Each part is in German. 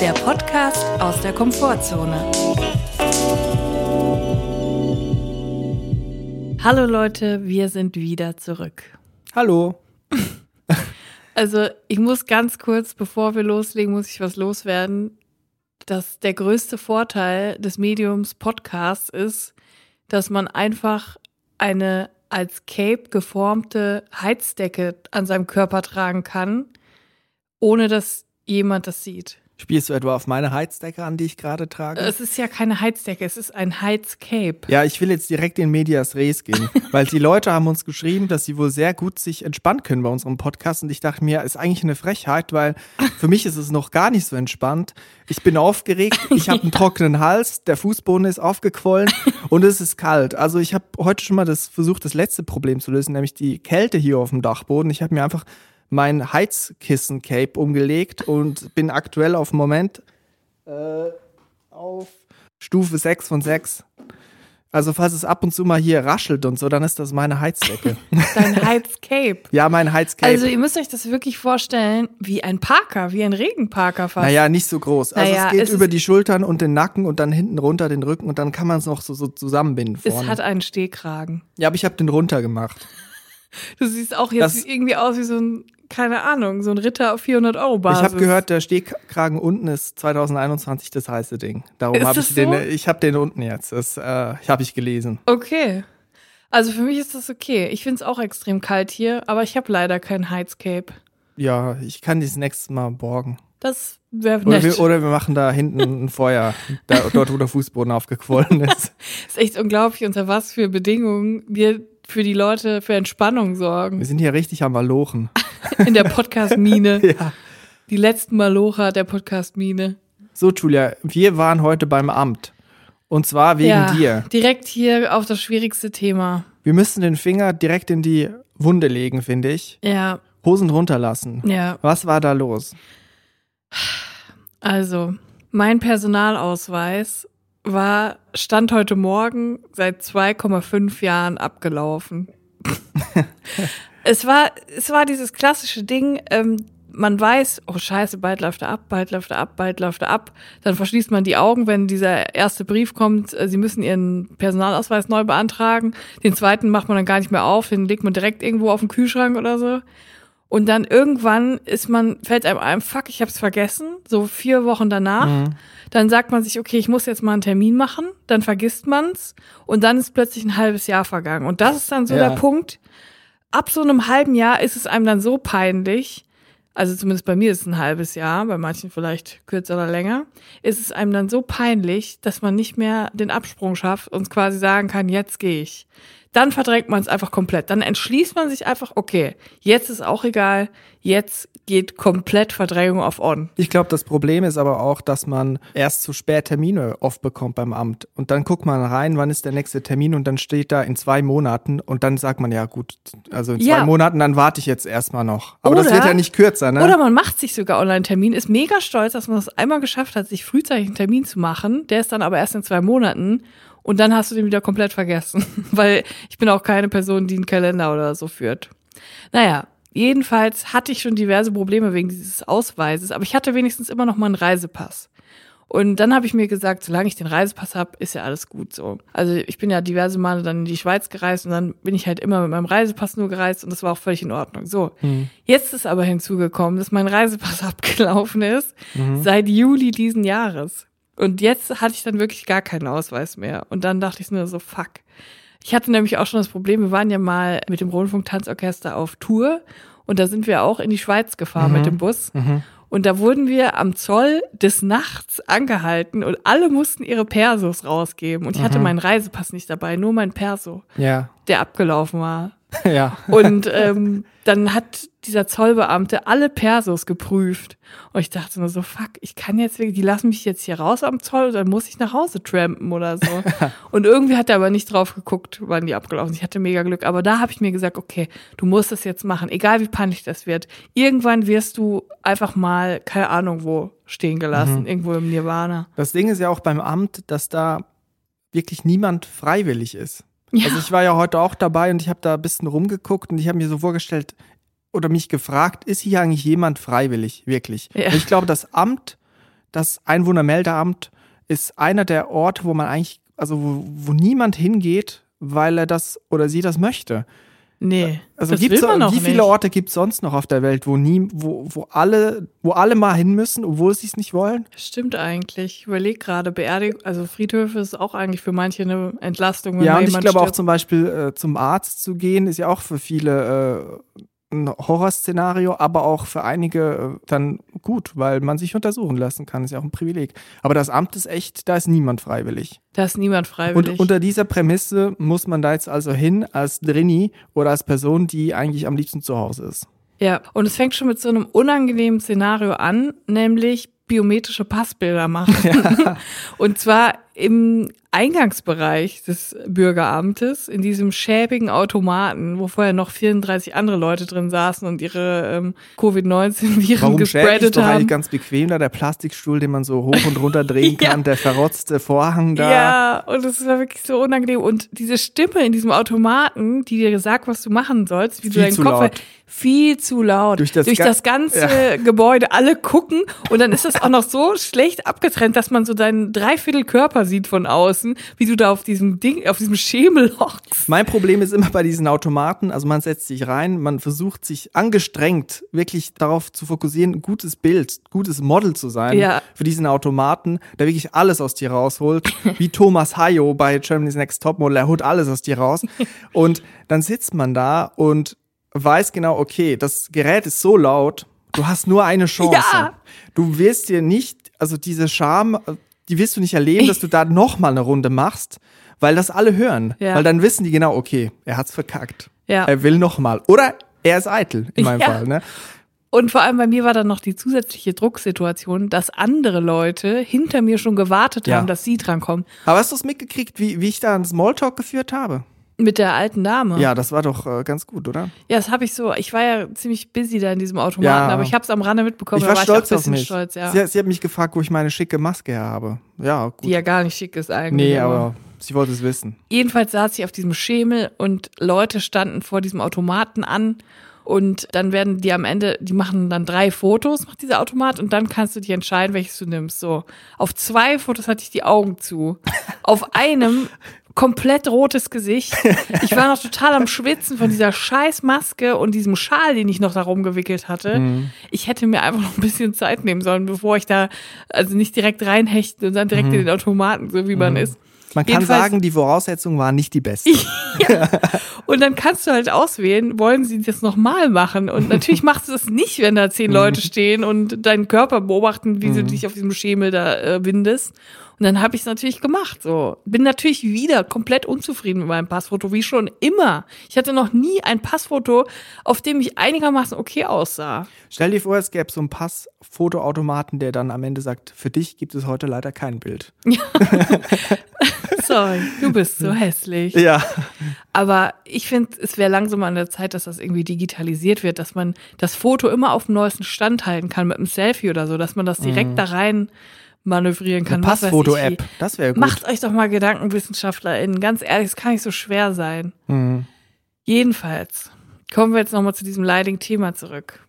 der Podcast aus der Komfortzone. Hallo Leute, wir sind wieder zurück. Hallo. Also ich muss ganz kurz, bevor wir loslegen, muss ich was loswerden. Dass der größte Vorteil des Mediums Podcasts ist, dass man einfach eine als Cape geformte Heizdecke an seinem Körper tragen kann, ohne dass jemand das sieht. Spielst du etwa auf meine Heizdecke an, die ich gerade trage? Es ist ja keine Heizdecke, es ist ein Heizcape. Ja, ich will jetzt direkt in Medias Res gehen, weil die Leute haben uns geschrieben, dass sie wohl sehr gut sich entspannen können bei unserem Podcast und ich dachte mir, ist eigentlich eine Frechheit, weil für mich ist es noch gar nicht so entspannt. Ich bin aufgeregt, ich habe einen trockenen Hals, der Fußboden ist aufgequollen und es ist kalt. Also ich habe heute schon mal das versucht, das letzte Problem zu lösen, nämlich die Kälte hier auf dem Dachboden. Ich habe mir einfach mein Heizkissen-Cape umgelegt und bin aktuell auf Moment äh, auf Stufe 6 von 6. Also falls es ab und zu mal hier raschelt und so, dann ist das meine Heizdecke. Dein Heizcape. ja, mein Heizcape. Also ihr müsst euch das wirklich vorstellen wie ein Parker, wie ein Regenparker fast. naja, nicht so groß. Also Naja, es geht es über die Schultern und den Nacken und dann hinten runter den Rücken und dann kann man es noch so, so zusammenbinden es vorne. hat einen Stehkragen. ja, aber ich habe den runter gemacht. Du siehst auch jetzt Das- irgendwie aus wie so ein, keine Ahnung, so ein Ritter auf 400 Euro Basis. Ich habe gehört, der Stehkragen unten ist 2021 das heiße Ding. Darum habe ich den, so? ich habe den unten jetzt. Das äh, habe ich gelesen. Okay. Also für mich ist das okay. Ich finde es auch extrem kalt hier, aber ich habe leider kein Heizcape. Ja, ich kann das nächstes Mal borgen. Das wäre Oder nett. wir, oder wir machen da hinten ein Feuer, da, dort wo der Fußboden aufgequollen ist. ist echt unglaublich, unter was für Bedingungen wir für die Leute für Entspannung Wir sorgen. sind hier richtig am Malochen. In der Podcast-Mine. Ja. Die letzten Malocher der Podcast-Mine. So, Julia, wir waren heute beim Amt. Und zwar wegen ja, dir. direkt hier auf das schwierigste Thema. Wir müssen den Finger direkt in die Wunde legen, finde ich. Ja, Hosen runterlassen. ja. Was war da los? Also, mein Personalausweis war, stand heute Morgen seit 2,5 Jahren abgelaufen. es war, es war dieses klassische Ding, ähm, man weiß, oh scheiße, bald läuft er ab, bald läuft er ab, bald läuft er ab. Dann verschließt man die Augen, wenn dieser erste Brief kommt, äh, sie müssen ihren Personalausweis neu beantragen. Den zweiten macht man dann gar nicht mehr auf, den legt man direkt irgendwo auf den Kühlschrank oder so. Und dann irgendwann ist man, fällt einem ein, fuck, ich hab's vergessen, so vier Wochen danach. Dann sagt man sich, okay, ich muss jetzt mal einen Termin machen, dann vergisst man's und dann ist plötzlich ein halbes Jahr vergangen. Und das ist dann so Ja. der Punkt, ab so einem halben Jahr ist es einem dann so peinlich, also zumindest bei mir ist es ein halbes Jahr, bei manchen vielleicht kürzer oder länger, ist es einem dann so peinlich, dass man nicht mehr den Absprung schafft und quasi sagen kann, jetzt gehe ich. Dann verdrängt man es einfach komplett. Dann entschließt man sich einfach, okay, jetzt ist auch egal, jetzt geht komplett Verdrängung auf on. Ich glaube, das Problem ist aber auch, dass man erst zu spät Termine oft bekommt beim Amt. Und dann guckt man rein, wann ist der nächste Termin und dann steht da in zwei Monaten und dann sagt man, ja gut, also in zwei Ja. Monaten, dann warte ich jetzt erstmal noch. Aber das Oder- wird ja nicht kürzer, ne? Oder man macht sich sogar Online-Termin, ist mega stolz, dass man es einmal geschafft hat, sich frühzeitig einen Termin zu machen. Der ist dann aber erst in zwei Monaten und dann hast du den wieder komplett vergessen. Weil ich bin auch keine Person, die einen Kalender oder so führt. Naja, jedenfalls hatte ich schon diverse Probleme wegen dieses Ausweises, aber ich hatte wenigstens immer noch mal einen Reisepass. Und dann habe ich mir gesagt, solange ich den Reisepass habe, ist ja alles gut so. Also ich bin ja diverse Male dann in die Schweiz gereist und dann bin ich halt immer mit meinem Reisepass nur gereist und das war auch völlig in Ordnung. So, jetzt ist aber hinzugekommen, dass mein Reisepass abgelaufen ist seit Juli diesen Jahres. Und jetzt hatte ich dann wirklich gar keinen Ausweis mehr. Und dann dachte ich nur so, fuck. Ich hatte nämlich auch schon das Problem, wir waren ja mal mit dem Rundfunk-Tanzorchester auf Tour und da sind wir auch in die Schweiz gefahren mit dem Bus. Und da wurden wir am Zoll des Nachts angehalten und alle mussten ihre Persos rausgeben. Und ich hatte meinen Reisepass nicht dabei, nur mein Perso, ja, der abgelaufen war. ja. Und ähm, dann hat dieser Zollbeamte alle Persos geprüft. Und ich dachte nur so, fuck, ich kann jetzt wirklich, die lassen mich jetzt hier raus am Zoll, dann muss ich nach Hause trampen oder so. und irgendwie hat er aber nicht drauf geguckt, wann die abgelaufen sind. Ich hatte mega Glück. Aber da habe ich mir gesagt, okay, du musst das jetzt machen, egal wie peinlich das wird. Irgendwann wirst du einfach mal, keine Ahnung wo, stehen gelassen, irgendwo im Nirvana. Das Ding ist ja auch beim Amt, dass da wirklich niemand freiwillig ist. Ja. Also ich war ja heute auch dabei und ich habe da ein bisschen rumgeguckt und ich habe mir so vorgestellt oder mich gefragt, ist hier eigentlich jemand freiwillig, wirklich? Ja. Ich glaube, das Amt, das Einwohnermeldeamt ist einer der Orte, wo man eigentlich, also wo, wo niemand hingeht, weil er das oder sie das möchte. Nee. Also das gibt's, will man wie auch viele nicht. Orte gibt es sonst noch auf der Welt, wo nie, wo, wo alle, wo alle mal hin müssen, obwohl sie es nicht wollen? Stimmt eigentlich. Ich überlege gerade, Beerdigung, also Friedhöfe ist auch eigentlich für manche eine Entlastung, wenn ja, und ich glaube auch zum Beispiel äh, zum Arzt zu gehen, ist ja auch für viele äh, ein Horrorszenario, aber auch für einige äh, dann gut, weil man sich untersuchen lassen kann, ist ja auch ein Privileg. Aber das Amt ist echt, da ist niemand freiwillig. Da ist niemand Und freiwillig. unter dieser Prämisse muss man da jetzt also hin als Drini oder als Person, die eigentlich am liebsten zu Hause ist. ja, und es fängt schon mit so einem unangenehmen Szenario an, nämlich biometrische Passbilder machen. und zwar im Eingangsbereich des Bürgeramtes, in diesem schäbigen Automaten, wo vorher noch 34 andere Leute drin saßen und ihre ähm, Covid-19-Viren Warum schäbig ist gespreadet doch eigentlich haben. ganz bequem da der Plastikstuhl, den man so hoch und runter drehen Ja. kann, der verrotzte Vorhang da. Ja, und es war wirklich so unangenehm. Und diese Stimme in diesem Automaten, die dir sagt, was du machen sollst, wie du Viel deinen zu Kopf laut. viel zu laut. Durch das Ga- das ganze Gebäude, alle gucken und dann ist das auch noch so schlecht abgetrennt, dass man so deinen Dreiviertel Körper sieht von außen, wie du da auf diesem Ding, auf diesem Schemel hockst. Mein Problem ist immer bei diesen Automaten, also man setzt sich rein, man versucht sich angestrengt wirklich darauf zu fokussieren, ein gutes Bild, gutes Model zu sein Ja. für diesen Automaten, der wirklich alles aus dir rausholt, wie Thomas Hayo bei Germany's Next Topmodel, er holt alles aus dir raus und dann sitzt man da und weiß genau, okay, das Gerät ist so laut, du hast nur eine Chance. Ja. Du wirst dir nicht, also diese Scham, die wirst du nicht erleben, dass du da noch mal eine Runde machst, weil das alle hören. Ja. Weil dann wissen die genau, okay, er hat's verkackt. Ja. Er will noch mal. Oder er ist eitel, in meinem Ja. Fall. Ne? Und vor allem bei mir war dann noch die zusätzliche Drucksituation, dass andere Leute hinter mir schon gewartet haben, dass sie drankommen. Aber hast du es mitgekriegt, wie, wie ich da einen Smalltalk geführt habe? Mit der alten Dame. Ja, das war doch äh, ganz gut, oder? Ja, das habe ich so. Ich war ja ziemlich busy da in diesem Automaten, Ja. aber ich habe es am Rande mitbekommen. ich da war war stolz ich auch ein auf bisschen mich. stolz, ja. sie, sie hat mich gefragt, wo ich meine schicke Maske her habe. Ja, gut. die ja gar nicht schick ist eigentlich. nee, aber sie wollte es wissen. Jedenfalls saß ich auf diesem Schemel und Leute standen vor diesem Automaten an und dann werden die am Ende, die machen dann drei Fotos, macht dieser Automat und dann kannst du dich entscheiden, welches du nimmst. So, auf zwei Fotos hatte ich die Augen zu. Auf einem komplett rotes Gesicht. Ich war noch total am Schwitzen von dieser scheiß Maske und diesem Schal, den ich noch darum gewickelt hatte. Ich hätte mir einfach noch ein bisschen Zeit nehmen sollen, bevor ich da also nicht direkt reinhechten und dann direkt in den Automaten, so wie man ist. Man kann Jedenfalls- sagen, die Voraussetzungen waren nicht die besten. Und dann kannst du halt auswählen, wollen sie das nochmal machen? Und natürlich machst du das nicht, wenn da zehn Leute stehen und deinen Körper beobachten, wie du dich auf diesem Schemel da äh, windest. Und dann habe ich es natürlich gemacht. So bin natürlich wieder komplett unzufrieden mit meinem Passfoto, wie schon immer. Ich hatte noch nie ein Passfoto, auf dem ich einigermaßen okay aussah. Stell dir vor, es gäbe so einen Passfotoautomaten, der dann am Ende sagt, für dich gibt es heute leider kein Bild. Sorry, du bist so hässlich. Ja. Aber ich finde, es wäre langsam an der Zeit, dass das irgendwie digitalisiert wird, dass man das Foto immer auf dem neuesten Stand halten kann mit einem Selfie oder so, dass man das direkt da rein manövrieren kann. Ich Passfoto-App, das wäre gut. Macht euch doch mal Gedanken, WissenschaftlerInnen. Ganz ehrlich, es kann nicht so schwer sein. Mhm. Jedenfalls kommen wir jetzt nochmal zu diesem leidigen Thema zurück.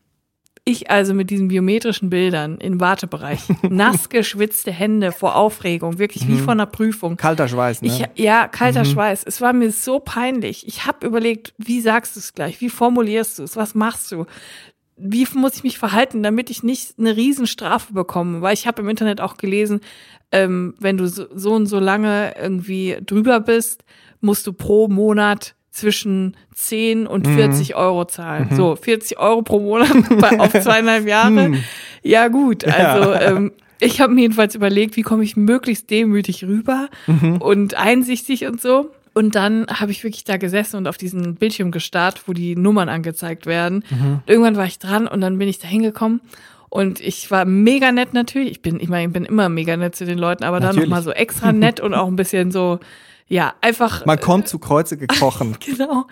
Ich also mit diesen biometrischen Bildern im Wartebereich, nass geschwitzte Hände vor Aufregung, wirklich wie vor einer Prüfung. Kalter Schweiß, ne? Ich, ja, kalter Schweiß. Es war mir so peinlich. Ich habe überlegt, wie sagst du es gleich? Wie formulierst du es? Was machst du? Wie muss ich mich verhalten, damit ich nicht eine Riesenstrafe bekomme? Weil ich habe im Internet auch gelesen, ähm, wenn du so, so und so lange irgendwie drüber bist, musst du pro Monat zwischen 10 und 40 Euro zahlen. So, 40 Euro pro Monat bei, auf zweieinhalb Jahre. Ja, gut. Also, ähm, ich habe mir jedenfalls überlegt, wie komme ich möglichst demütig rüber und einsichtig und so. Und dann habe ich wirklich da gesessen und auf diesen Bildschirm gestarrt, wo die Nummern angezeigt werden. Irgendwann war ich dran und dann bin ich da hingekommen. Und ich war mega nett natürlich. Ich bin, ich meine, ich bin immer mega nett zu den Leuten, aber dann Natürlich. nochmal so extra nett und auch ein bisschen so, ja, einfach Man kommt zu Kreuze gekrochen. Genau.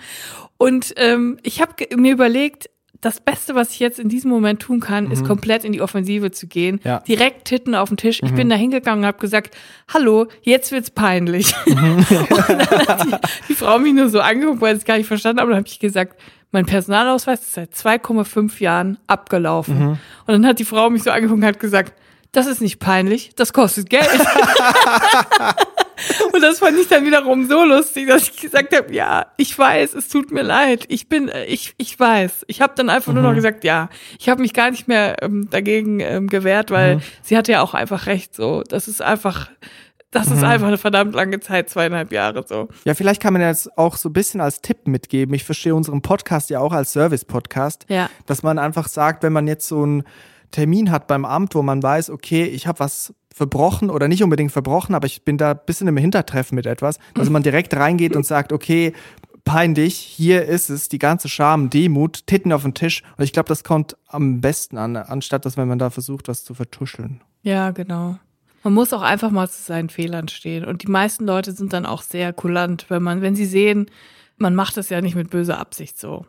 Und ähm, ich habe mir überlegt, das Beste, was ich jetzt in diesem Moment tun kann, ist komplett in die Offensive zu gehen. Ja. Direkt Titten auf den Tisch. Ich bin da hingegangen und habe gesagt, hallo, jetzt wird's peinlich. und dann hat die, die Frau mich nur so angeguckt, weil ich es gar nicht verstanden habe. Und dann habe ich gesagt, mein Personalausweis ist seit 2,5 Jahren abgelaufen. Und dann hat die Frau mich so angeguckt und hat gesagt, das ist nicht peinlich, das kostet Geld. Und das fand ich dann wiederum so lustig, dass ich gesagt habe, ja, ich weiß, es tut mir leid. Ich bin, äh, ich, ich weiß. Ich habe dann einfach mhm. nur noch mhm. gesagt, ja. Ich habe mich gar nicht mehr ähm, dagegen ähm, gewehrt, weil mhm. sie hatte ja auch einfach recht. So, das ist einfach, das ist mhm. einfach eine verdammt lange Zeit, zweieinhalb Jahre so. Ja, vielleicht kann man jetzt auch so ein bisschen als Tipp mitgeben. Ich verstehe unseren Podcast ja auch als Service-Podcast, ja. dass man einfach sagt, wenn man jetzt so ein Termin hat beim Amt, wo man weiß, okay, ich habe was verbrochen oder nicht unbedingt verbrochen, aber ich bin da ein bisschen im Hintertreffen mit etwas, dass man direkt reingeht und sagt, okay, peinlich, hier ist es, die ganze Scham, Demut, Titten auf den Tisch. Und ich glaube, das kommt am besten an, anstatt dass wenn man da versucht, was zu vertuscheln. Ja, genau. Man muss auch einfach mal zu seinen Fehlern stehen. Und die meisten Leute sind dann auch sehr kulant, wenn man, wenn sie sehen, man macht das ja nicht mit böser Absicht so.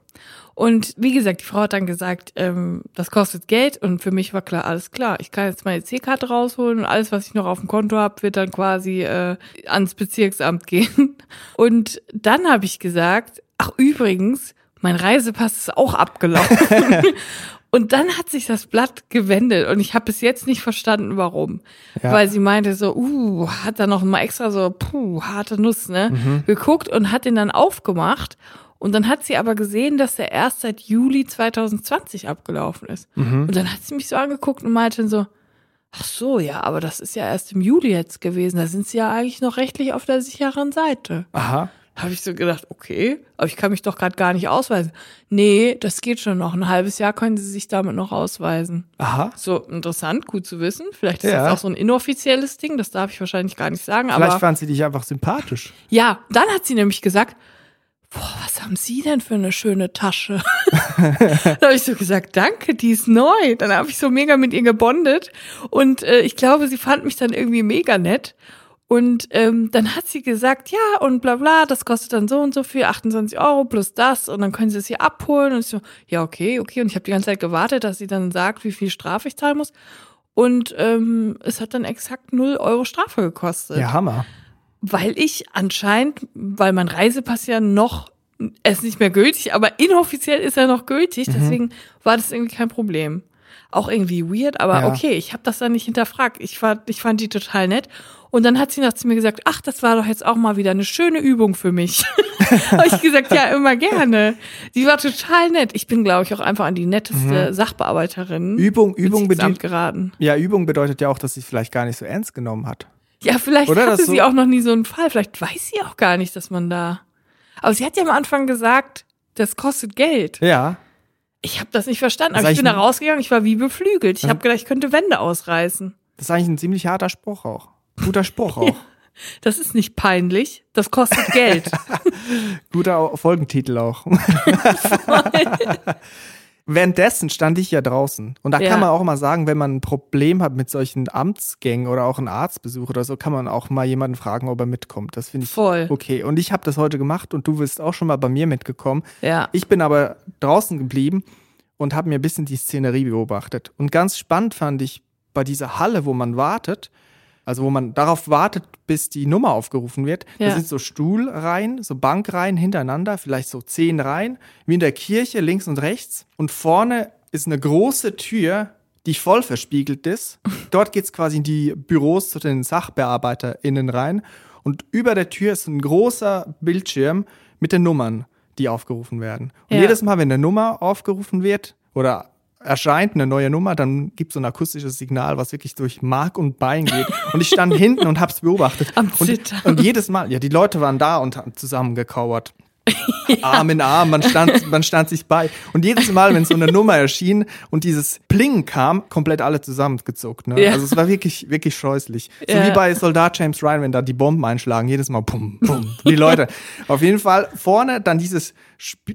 Und wie gesagt, die Frau hat dann gesagt, ähm, das kostet Geld und für mich war klar, alles klar, ich kann jetzt meine C-Karte rausholen und alles, was ich noch auf dem Konto habe, wird dann quasi äh, ans Bezirksamt gehen. Und dann habe ich gesagt, ach übrigens, mein Reisepass ist auch abgelaufen. Und dann hat sich das Blatt gewendet und ich habe bis jetzt nicht verstanden, warum. Ja. Weil sie meinte so, uh, hat da noch mal extra so, puh, harte Nuss, ne, mhm. geguckt und hat den dann aufgemacht. Und dann hat sie aber gesehen, dass der erst seit Juli 2020 abgelaufen ist. Mhm. Und dann hat sie mich so angeguckt und meinte so, ach so, ja, aber das ist ja erst im Juli jetzt gewesen. Da sind sie ja eigentlich noch rechtlich auf der sicheren Seite. Aha habe ich so gedacht, okay, aber ich kann mich doch gerade gar nicht ausweisen. Nee, das geht schon noch. Ein halbes Jahr können sie sich damit noch ausweisen. Aha. So interessant, gut zu wissen. Vielleicht ist ja. das auch so ein inoffizielles Ding, das darf ich wahrscheinlich gar nicht sagen. Vielleicht aber, fand sie dich einfach sympathisch. Ja, dann hat sie nämlich gesagt, boah, was haben Sie denn für eine schöne Tasche? da habe ich so gesagt, danke, die ist neu. Dann habe ich so mega mit ihr gebondet und äh, ich glaube, sie fand mich dann irgendwie mega nett. Und ähm, dann hat sie gesagt, ja, und bla bla, das kostet dann so und so viel, 28 Euro plus das, und dann können sie es hier abholen. Und ich so, ja, okay, okay. Und ich habe die ganze Zeit gewartet, dass sie dann sagt, wie viel Strafe ich zahlen muss. Und ähm, es hat dann exakt 0 Euro Strafe gekostet. Ja, Hammer. Weil ich anscheinend, weil mein Reisepass ja noch, er ist nicht mehr gültig, aber inoffiziell ist er noch gültig, mhm. deswegen war das irgendwie kein Problem. Auch irgendwie weird, aber ja. okay, ich habe das dann nicht hinterfragt. Ich fand, ich fand die total nett. Und dann hat sie noch zu mir gesagt, ach, das war doch jetzt auch mal wieder eine schöne Übung für mich. Habe ich gesagt, ja, immer gerne. Die war total nett. Ich bin, glaube ich, auch einfach an die netteste mhm. Sachbearbeiterin. Übung, Übung bedeutet geraten. Ja, Übung bedeutet ja auch, dass sie vielleicht gar nicht so ernst genommen hat. Ja, vielleicht Oder hatte sie so? auch noch nie so einen Fall. Vielleicht weiß sie auch gar nicht, dass man da. Aber sie hat ja am Anfang gesagt, das kostet Geld. Ja. Ich habe das nicht verstanden. Aber ich bin da rausgegangen, ich war wie beflügelt. Ich ja. habe gedacht, ich könnte Wände ausreißen. Das ist eigentlich ein ziemlich harter Spruch auch. Guter Spruch auch. Das ist nicht peinlich, das kostet Geld. Guter Folgentitel auch. Währenddessen stand ich ja draußen. Und da ja. kann man auch mal sagen, wenn man ein Problem hat mit solchen Amtsgängen oder auch einen Arztbesuch oder so, kann man auch mal jemanden fragen, ob er mitkommt. Das finde ich Voll. okay. Und ich habe das heute gemacht und du bist auch schon mal bei mir mitgekommen. Ja. Ich bin aber draußen geblieben und habe mir ein bisschen die Szenerie beobachtet. Und ganz spannend fand ich bei dieser Halle, wo man wartet, also wo man darauf wartet, bis die Nummer aufgerufen wird. Ja. Da sind so Stuhlreihen, so Bankreihen hintereinander, vielleicht so zehn Reihen, wie in der Kirche links und rechts. Und vorne ist eine große Tür, die voll verspiegelt ist. Dort geht's quasi in die Büros zu den SachbearbeiterInnen rein. Und über der Tür ist ein großer Bildschirm mit den Nummern, die aufgerufen werden. Und ja. jedes Mal, wenn eine Nummer aufgerufen wird oder erscheint eine neue Nummer, dann gibt es so ein akustisches Signal, was wirklich durch Mark und Bein geht. Und ich stand hinten und hab's beobachtet. Am und, und jedes Mal, ja, die Leute waren da und haben zusammengekauert. ja. Arm in Arm, man stand, man stand sich bei. Und jedes Mal, wenn so eine Nummer erschien und dieses Pling kam, komplett alle zusammengezuckt. Ne? Ja. Also es war wirklich, wirklich scheußlich. So ja. wie bei Soldat James Ryan, wenn da die Bomben einschlagen, jedes Mal pum, pum. Die Leute. Auf jeden Fall vorne dann dieses,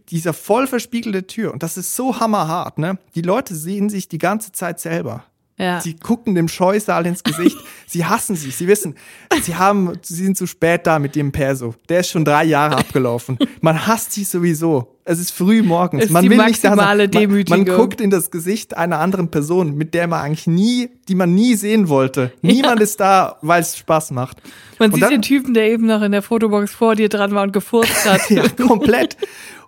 dieser voll verspiegelte Tür. Und das ist so hammerhart, ne? Die Leute sehen sich die ganze Zeit selber. Ja. Sie gucken dem Scheusal ins Gesicht. sie hassen sich. Sie wissen, sie haben, sie sind zu spät da mit dem Perso. Der ist schon drei Jahre abgelaufen. Man hasst sich sowieso. Es ist früh morgens. Ist man will nicht da sein. Man, man, guckt in das Gesicht einer anderen Person, mit der man eigentlich nie, die man nie sehen wollte. Niemand ja. ist da, weil es Spaß macht. Man und sieht dann, den Typen, der eben noch in der Fotobox vor dir dran war und gefurzt hat. ja, komplett.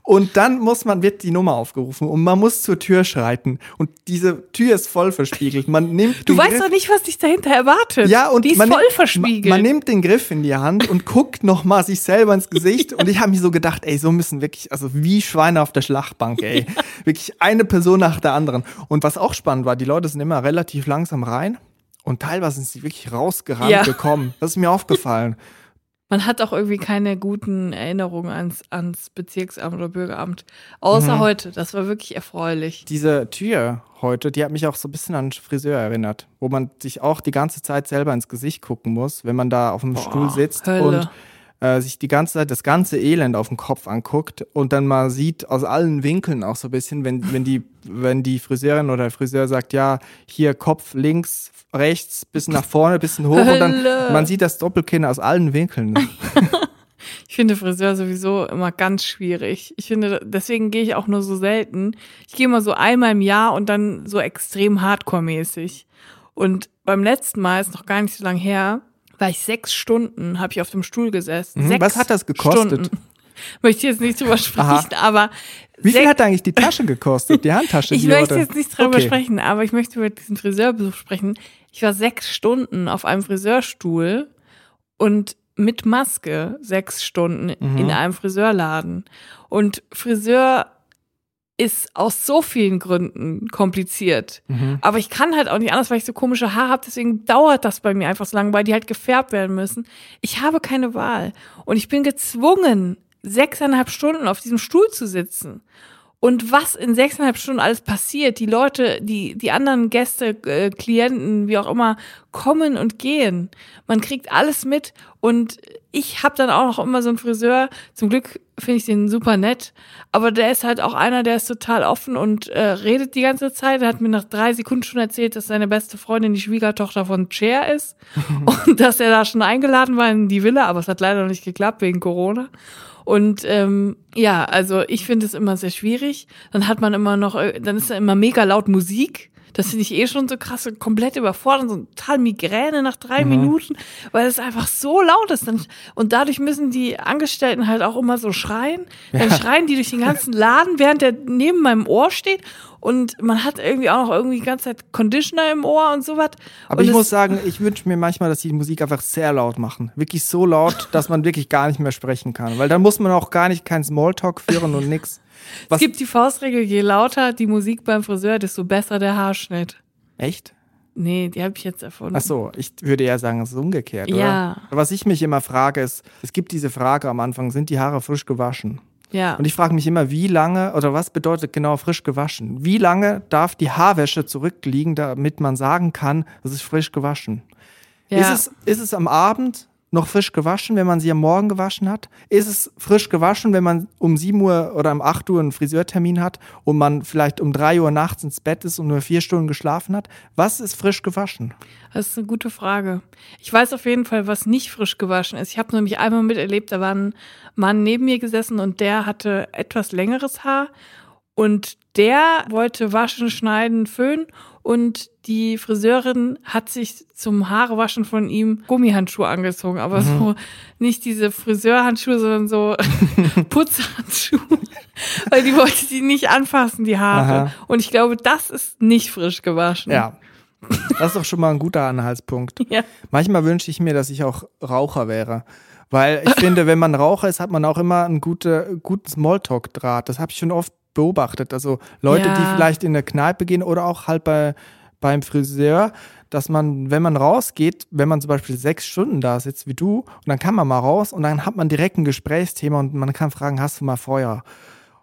Und dann muss man, wird die Nummer aufgerufen und man muss zur Tür schreiten. Und diese Tür ist voll verspiegelt. Man nimmt Du weißt Griff, doch nicht, was dich dahinter erwartet. ja, und die ist man, voll nimmt- verspiegelt. Man, man nimmt den Griff in die Hand und guckt noch mal sich selber ins Gesicht. Und ich habe mir so gedacht, ey, so müssen wirklich, also wie Schweine auf der Schlachtbank, ey. Wirklich eine Person nach der anderen. Und was auch spannend war, die Leute sind immer relativ langsam rein. Und teilweise sind sie wirklich rausgerannt Ja. gekommen. Das ist mir aufgefallen. Man hat auch irgendwie keine guten Erinnerungen ans, ans Bezirksamt oder Bürgeramt. Außer Mhm. heute. Das war wirklich erfreulich. Diese Tür heute, die hat mich auch so ein bisschen an Friseur erinnert, wo man sich auch die ganze Zeit selber ins Gesicht gucken muss, wenn man da auf dem Stuhl sitzt Hölle. und äh, sich die ganze Zeit das ganze Elend auf dem Kopf anguckt und dann mal sieht aus allen Winkeln auch so ein bisschen, wenn, wenn die, wenn die Friseurin oder der Friseur sagt, ja, hier Kopf links, rechts, bisschen nach vorne, bisschen hoch und Hölle. dann man sieht das Doppelkinn aus allen Winkeln. Ich finde Friseur sowieso immer ganz schwierig. Ich finde, deswegen gehe ich auch nur so selten. Ich gehe mal so einmal im Jahr und dann so extrem hardcore-mäßig. Und beim letzten Mal, ist noch gar nicht so lange her, war ich sechs Stunden, habe ich auf dem Stuhl gesessen. Sechs was hat das gekostet? Stunden. Möchte ich jetzt nicht drüber sprechen, aber Wie viel hat eigentlich die Tasche gekostet, die Handtasche? ich die möchte jetzt nicht darüber Okay. sprechen, aber ich möchte über diesen Friseurbesuch sprechen. Ich war sechs Stunden auf einem Friseurstuhl und mit Maske sechs Stunden Mhm. in einem Friseurladen. Und Friseur ist aus so vielen Gründen kompliziert. Mhm. Aber ich kann halt auch nicht anders, weil ich so komische Haare habe. Deswegen dauert das bei mir einfach so lange, weil die halt gefärbt werden müssen. Ich habe keine Wahl. Und ich bin gezwungen, sechseinhalb Stunden auf diesem Stuhl zu sitzen. Und was in sechseinhalb Stunden alles passiert, die Leute, die, die anderen Gäste, äh, Klienten, wie auch immer, kommen und gehen. Man kriegt alles mit und ich habe dann auch noch immer so einen Friseur. Zum Glück finde ich den super nett, aber der ist halt auch einer, der ist total offen und äh, redet die ganze Zeit. Er hat mir nach drei Sekunden schon erzählt, dass seine beste Freundin die Schwiegertochter von Cher ist und dass er da schon eingeladen war in die Villa, aber es hat leider noch nicht geklappt wegen Corona. Und ähm, ja, also ich finde es immer sehr schwierig. Dann hat man immer noch, äh, dann ist da immer mega laut Musik. Das finde ich eh schon so krass, komplett überfordert, so total Migräne nach drei Minuten, weil es einfach so laut ist. Und dadurch müssen die Angestellten halt auch immer so schreien. Dann schreien die durch den ganzen Laden, während der neben meinem Ohr steht. Und man hat irgendwie auch noch irgendwie die ganze Zeit Conditioner im Ohr und sowas. Aber und ich muss sagen, ich wünsche mir manchmal, dass die Musik einfach sehr laut machen. Wirklich so laut, dass man wirklich gar nicht mehr sprechen kann. Weil dann muss man auch gar nicht keinen Smalltalk führen und nix. Was, es gibt die Faustregel, je lauter die Musik beim Friseur, desto besser der Haarschnitt. echt? Nee, die habe ich jetzt erfunden. Ach so, ich würde eher sagen, es ist umgekehrt, Ja. oder? Was ich mich immer frage, ist, es gibt diese Frage am Anfang, sind die Haare frisch gewaschen? Ja. Und ich frage mich immer, wie lange oder was bedeutet genau frisch gewaschen? Wie lange darf die Haarwäsche zurückliegen, damit man sagen kann, es ist frisch gewaschen? ja. Ist, es, ist es am Abend noch frisch gewaschen, wenn man sie am Morgen gewaschen hat? Ist es frisch gewaschen, wenn man um 7 Uhr oder um 8 Uhr einen Friseurtermin hat und man vielleicht um 3 Uhr nachts ins Bett ist und nur vier Stunden geschlafen hat? Was ist frisch gewaschen? Das ist eine gute Frage. Ich weiß auf jeden Fall, was nicht frisch gewaschen ist. Ich habe nämlich einmal miterlebt, da war ein Mann neben mir gesessen und der hatte etwas längeres Haar und der wollte waschen, schneiden, föhnen und die Friseurin hat sich zum Haarewaschen von ihm Gummihandschuhe angezogen, aber Mhm. so nicht diese Friseurhandschuhe, sondern so Putzhandschuhe, weil die wollte sie nicht anfassen, die Haare. Aha. Und ich glaube, das ist nicht frisch gewaschen. Ja. Das ist doch schon mal ein guter Anhaltspunkt. Ja. Manchmal wünsche ich mir, dass ich auch Raucher wäre. Weil ich finde, wenn man Raucher ist, hat man auch immer einen gute, guten Smalltalk-Draht. Das habe ich schon oft beobachtet. Also Leute, Ja. die vielleicht in der Kneipe gehen oder auch halt bei, beim Friseur, dass man, wenn man rausgeht, wenn man zum Beispiel sechs Stunden da sitzt wie du, und dann kann man mal raus und dann hat man direkt ein Gesprächsthema und man kann fragen, hast du mal Feuer?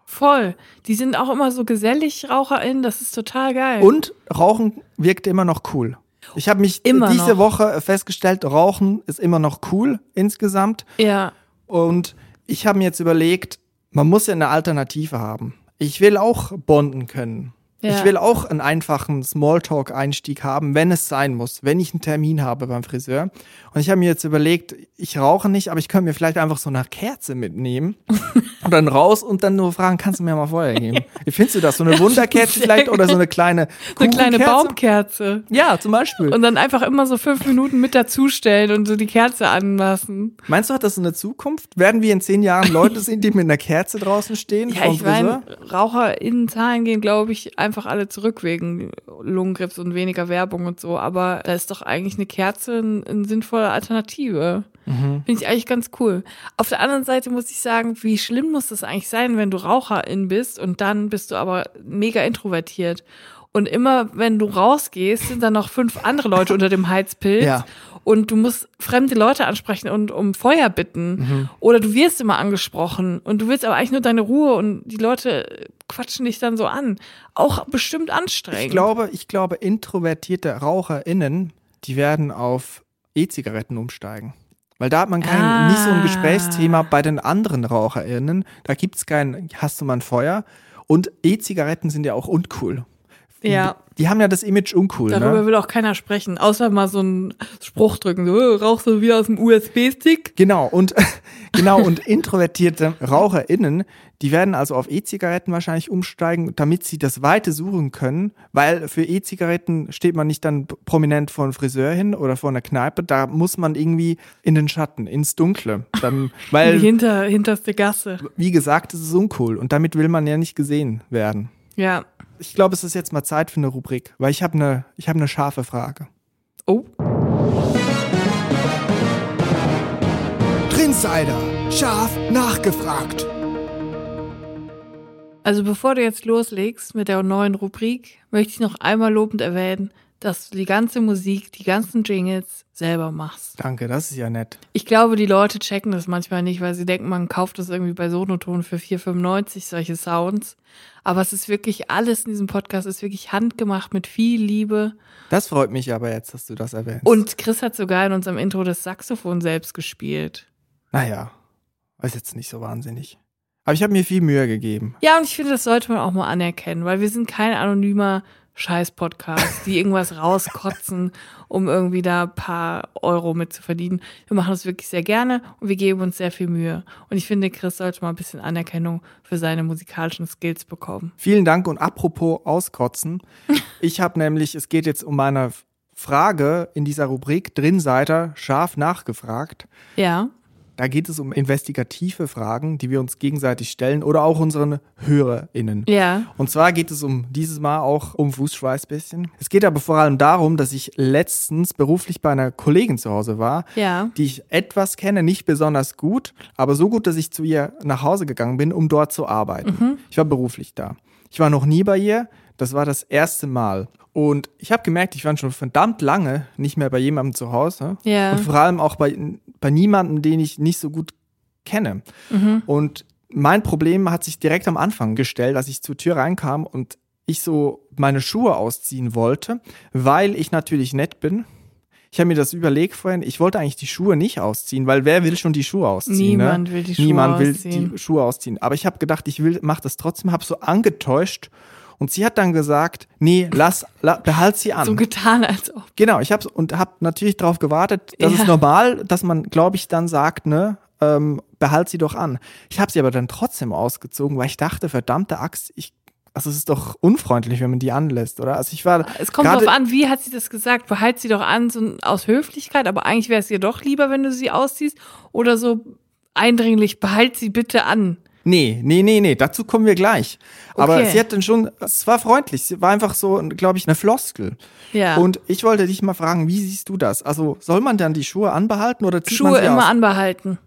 Voll. Die sind auch immer so gesellig RaucherInnen, das ist total geil. Und Rauchen wirkt immer noch cool. Ich habe mich Immer diese noch. Woche festgestellt, Rauchen ist immer noch cool insgesamt. ja, Und ich habe mir jetzt überlegt, man muss ja eine Alternative haben. Ich will auch bonden können. Ja. Ich will auch einen einfachen Smalltalk-Einstieg haben, wenn es sein muss, wenn ich einen Termin habe beim Friseur. Und ich habe mir jetzt überlegt, ich rauche nicht, aber ich könnte mir vielleicht einfach so eine Kerze mitnehmen, Und dann raus und dann nur fragen, kannst du mir mal Feuer geben? Wie findest du das? So eine Wunderkerze vielleicht oder so eine kleine So eine kleine? Baumkerze. Ja, zum Beispiel. Und dann einfach immer so fünf Minuten mit dazustellen und so die Kerze anlassen. Meinst du, hat das eine Zukunft? Werden wir in zehn Jahren Leute sehen, die mit einer Kerze draußen stehen? Ja, ich meine? RaucherInnen-Zahlen gehen, glaube ich, einfach alle zurück wegen Lungenkrebs und weniger Werbung und so. Aber da ist doch eigentlich eine Kerze eine ein sinnvolle Alternative. Mhm. Finde ich eigentlich ganz cool. Auf der anderen Seite muss ich sagen, wie schlimm muss das eigentlich sein, wenn du Raucherin bist und dann bist du aber mega introvertiert. Und immer, wenn du rausgehst, sind dann noch fünf andere Leute unter dem Heizpilz. Ja. Und du musst fremde Leute ansprechen und um Feuer bitten. Mhm. Oder du wirst immer angesprochen und du willst aber eigentlich nur deine Ruhe und die Leute quatschen dich dann so an. Auch bestimmt anstrengend. Ich glaube, ich glaube, introvertierte RaucherInnen, die werden auf E-Zigaretten umsteigen. Weil da hat man kein, Ah. nicht so ein Gesprächsthema bei den anderen RaucherInnen. Da gibt's kein, hast du mal ein Feuer? Und E-Zigaretten sind ja auch uncool. Ja. Die haben ja das Image uncool, Darüber ne? will auch keiner sprechen, außer mal so einen Spruch drücken, so, "Äh, rauchst du wieder aus dem USB-Stick? Genau, und genau, und introvertierte RaucherInnen, die werden also auf E-Zigaretten wahrscheinlich umsteigen, damit sie das Weite suchen können, weil für E-Zigaretten steht man nicht dann prominent vor einem Friseur hin oder vor einer Kneipe, da muss man irgendwie in den Schatten, ins Dunkle. Dann, Die weil, hinter, hinterste Gasse. wie gesagt, es ist uncool und damit will man ja nicht gesehen werden. Ja. Ich glaube, es ist jetzt mal Zeit für eine Rubrik, weil ich habe eine, ich habe eine scharfe Frage. Oh. Trinsider, scharf nachgefragt. Also bevor du jetzt loslegst mit der neuen Rubrik, möchte ich noch einmal lobend erwähnen, dass du die ganze Musik, die ganzen Jingles selber machst. Danke, das ist ja nett. Ich glaube, die Leute checken das manchmal nicht, weil sie denken, man kauft das irgendwie bei Sonoton für 4,95, solche Sounds. Aber es ist wirklich, alles in diesem Podcast ist wirklich handgemacht mit viel Liebe. Das freut mich aber jetzt, dass du das erwähnst. Und Chris hat sogar in unserem Intro das Saxophon selbst gespielt. Naja, ist jetzt nicht so wahnsinnig. Aber ich habe mir viel Mühe gegeben. Ja, und ich finde, das sollte man auch mal anerkennen, weil wir sind kein anonymer Scheiß-Podcast, die irgendwas rauskotzen, um irgendwie da ein paar Euro mit zu verdienen. Wir machen das wirklich sehr gerne und wir geben uns sehr viel Mühe. Und ich finde, Chris sollte mal ein bisschen Anerkennung für seine musikalischen Skills bekommen. Vielen Dank und apropos auskotzen. Ich habe nämlich, es geht jetzt um meine Frage in dieser Rubrik Drinseiter scharf nachgefragt. Ja. Da geht es um investigative Fragen, die wir uns gegenseitig stellen oder auch unseren HörerInnen. Ja. Und zwar geht es um dieses Mal auch um Fußschweiß bisschen. Es geht aber vor allem darum, dass ich letztens beruflich bei einer Kollegin zu Hause war, Ja. die ich etwas kenne, nicht besonders gut, aber so gut, dass ich zu ihr nach Hause gegangen bin, um dort zu arbeiten. Ich war beruflich da. Ich war noch nie bei ihr, das war das erste Mal. Und ich habe gemerkt, ich war schon verdammt lange nicht mehr bei jemandem zu Hause. Ja. Und vor allem auch bei, bei niemandem, den ich nicht so gut kenne. Und mein Problem hat sich direkt am Anfang gestellt, als ich zur Tür reinkam und ich so meine Schuhe ausziehen wollte, weil ich natürlich nett bin. Ich habe mir das überlegt vorhin, ich wollte eigentlich die Schuhe nicht ausziehen, weil wer will schon die Schuhe ausziehen? Niemand ne? will die Schuhe Niemand will ausziehen. die Schuhe ausziehen. Aber ich habe gedacht, ich will, mach das trotzdem, habe so angetäuscht und sie hat dann gesagt, nee, lass, la, behalt sie an. So getan, als ob. Genau, ich habe und habe natürlich darauf gewartet. Das Ja. ist normal, dass man, glaube ich, dann sagt, ne, ähm, behalt sie doch an. Ich habe sie aber dann trotzdem ausgezogen, weil ich dachte, verdammte Axt, ich, also es ist doch unfreundlich, wenn man die anlässt, oder? Also ich war Es kommt drauf an, wie hat sie das gesagt? Behalt sie doch an, so aus Höflichkeit, aber eigentlich wäre es ihr doch lieber, wenn du sie ausziehst. Oder so eindringlich, behalt sie bitte an. Nee, nee, nee, nee, dazu kommen wir gleich. Aber Okay. sie hat dann schon, es war freundlich, sie war einfach so, glaube ich, eine Floskel. Ja. Und ich wollte dich mal fragen, wie siehst du das? Also soll man dann die Schuhe anbehalten oder zieht man Schuhe sie immer aus? anbehalten.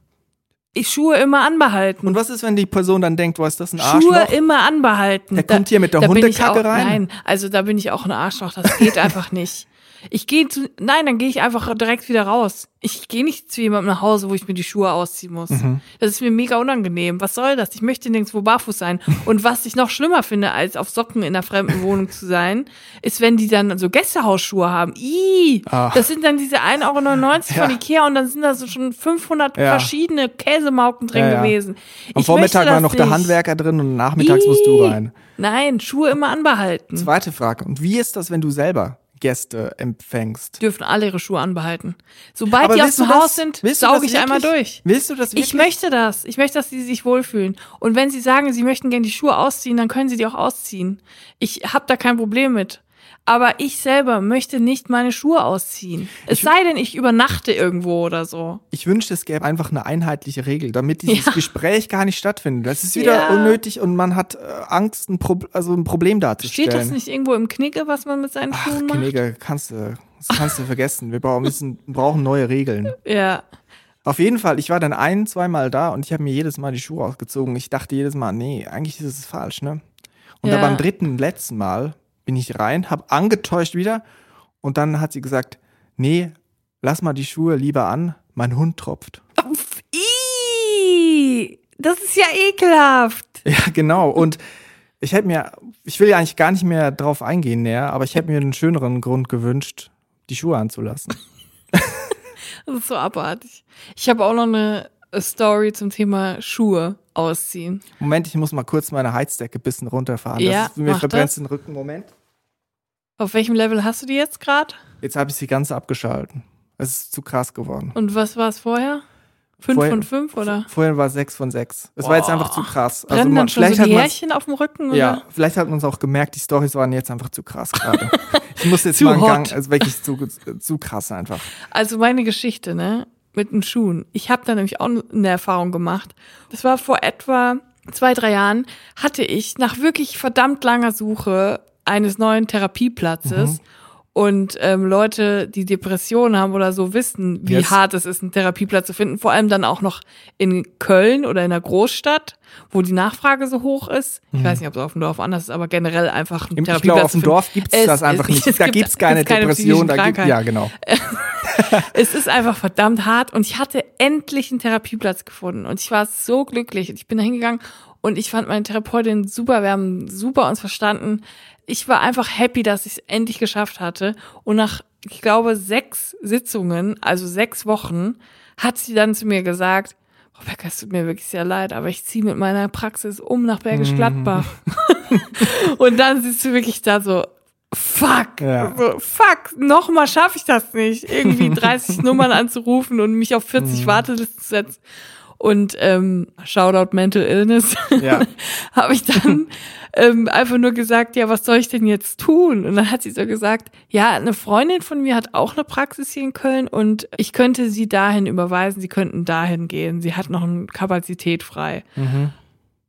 Ich Schuhe immer anbehalten. Und was ist, wenn die Person dann denkt, was ist das ein Arschloch? Schuhe immer anbehalten. Der kommt hier mit der da Hundekacke rein? Nein, also da bin ich auch ein Arschloch. Das geht einfach nicht. Ich gehe zu, nein, dann gehe ich einfach direkt wieder raus. Ich gehe nicht zu jemandem nach Hause, wo ich mir die Schuhe ausziehen muss. Mhm. Das ist mir mega unangenehm. Was soll das? Ich möchte nirgendwo barfuß sein. Und was ich noch schlimmer finde, als auf Socken in einer fremden Wohnung zu sein, ist, wenn die dann so Gästehausschuhe haben. Ih, Ah. das sind dann diese 1,99 Euro Ja. von Ikea und dann sind da so schon 500 Ja. verschiedene Käsemauken drin Ja, gewesen. Am Ich Vormittag war noch der nicht. Handwerker drin und nachmittags musst du Ih. rein. Nein, Schuhe immer anbehalten. Zweite Frage. Und wie ist das, wenn du selber Gäste empfängst. Dürfen alle ihre Schuhe anbehalten. Sobald Aber die aus dem das- Haus sind, sauge ich einmal durch. Willst du das wirklich? Ich möchte das. Ich möchte, dass sie sich wohlfühlen. Und wenn sie sagen, sie möchten gerne die Schuhe ausziehen, dann können sie die auch ausziehen. Ich habe da kein Problem mit. Aber ich selber möchte nicht meine Schuhe ausziehen. Es sei denn, ich übernachte irgendwo oder so. Ich wünschte, es gäbe einfach eine einheitliche Regel, damit dieses Ja. Gespräch gar nicht stattfindet. Das ist wieder Ja. unnötig und man hat äh, Angst, ein, Pro also ein Problem darzustellen. Steht das nicht irgendwo im Knicke, was man mit seinen Ach, Schuhen macht? Knigge, kannst du, das kannst du vergessen. Wir brauchen, müssen, brauchen neue Regeln. Ja. Auf jeden Fall, ich war dann ein, zweimal da und ich habe mir jedes Mal die Schuhe ausgezogen. Ich dachte jedes Mal, nee, eigentlich ist es falsch, ne? Und Ja. dann beim dritten, letzten Mal bin ich rein, habe angetäuscht wieder und dann hat sie gesagt, nee, lass mal die Schuhe lieber an, mein Hund tropft. Uff, ii, das ist ja ekelhaft. Ja, genau. Und ich hätte mir, ich will ja eigentlich gar nicht mehr drauf eingehen näher, aber ich hätte mir einen schöneren Grund gewünscht, die Schuhe anzulassen. Das ist so abartig. Ich habe auch noch eine Story zum Thema Schuhe ausziehen. Moment, ich muss mal kurz meine Heizdecke ein bisschen runterfahren. Ja, das ist, mir verbrennt den Rücken. Moment. Auf welchem Level hast du die jetzt gerade? Jetzt habe ich sie ganz abgeschalten. Es ist zu krass geworden. Und was war es vorher? Fünf Vorher- von fünf oder? Vorher war es 6 von 6. Es war jetzt einfach zu krass. Also man, dann schon vielleicht so hat die Härchen auf dem Rücken? Oder? ja, vielleicht hat man es auch gemerkt, die Stories waren jetzt einfach zu krass gerade. ich muss jetzt mal einen hot. Gang, also wirklich zu, zu krass einfach. Also meine Geschichte, ne, mit den Schuhen. Ich habe da nämlich auch eine Erfahrung gemacht. Das war vor etwa zwei, drei Jahren, hatte ich nach wirklich verdammt langer Suche eines neuen Therapieplatzes. Und ähm, Leute, die Depressionen haben oder so, wissen, wie Yes. hart es ist, einen Therapieplatz zu finden. Vor allem dann auch noch in Köln oder in einer Großstadt, wo die Nachfrage so hoch ist. Ich weiß nicht, ob es auf dem Dorf anders ist, aber generell einfach einen Im, ich Therapieplatz glaube, auf dem Dorf gibt es das einfach es- nicht. es da gibt- gibt's keine gibt's keine Depression. Da gibt, ja, genau. es ist einfach verdammt hart und ich hatte endlich einen Therapieplatz gefunden und ich war so glücklich. Ich bin da hingegangen und ich fand meine Therapeutin super, wir haben super uns verstanden. Ich war einfach happy, dass ich es endlich geschafft hatte und nach, ich glaube, sechs Sitzungen, also sechs Wochen, hat sie dann zu mir gesagt, Rebecca, es tut mir wirklich sehr leid, aber ich ziehe mit meiner Praxis um nach Bergisch Gladbach. und dann siehst du wirklich da so, fuck, Ja. so, fuck, nochmal schaffe ich das nicht, irgendwie 30 Nummern anzurufen und mich auf 40 Wartelisten zu setzen. Und ähm, Shoutout Mental Illness, Ja. habe ich dann ähm, einfach nur gesagt, ja, was soll ich denn jetzt tun? Und dann hat sie so gesagt, ja, eine Freundin von mir hat auch eine Praxis hier in Köln und ich könnte sie dahin überweisen, sie könnten dahin gehen. Sie hat noch eine Kapazität frei.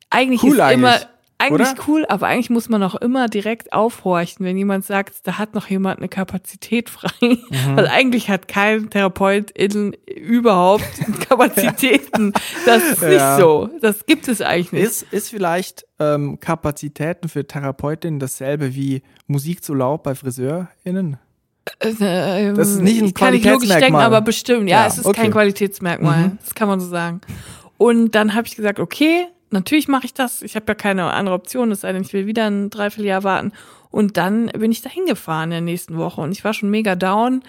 Eigentlich Mhm. Cool ist eigentlich, immer eigentlich oder? cool, aber eigentlich muss man auch immer direkt aufhorchen, wenn jemand sagt, da hat noch jemand eine Kapazität frei. Mhm. Weil eigentlich hat kein Therapeut überhaupt Kapazitäten. Das ist nicht Ja. so. Das gibt es eigentlich nicht. Ist, ist vielleicht ähm, Kapazitäten für Therapeutinnen dasselbe wie Musik zu laut bei FriseurInnen? Äh, Das ist nicht ein ich kann nicht logisch denken, Qualitätsmerkmal. aber bestimmt. Ja, Ja, es ist okay. kein Qualitätsmerkmal. Mhm. Das kann man so sagen. Und dann habe ich gesagt, okay, natürlich mache ich das. Ich habe ja keine andere Option, es sei denn, ich will wieder ein Dreivierteljahr warten. Und dann bin ich da hingefahren in der nächsten Woche und ich war schon mega down.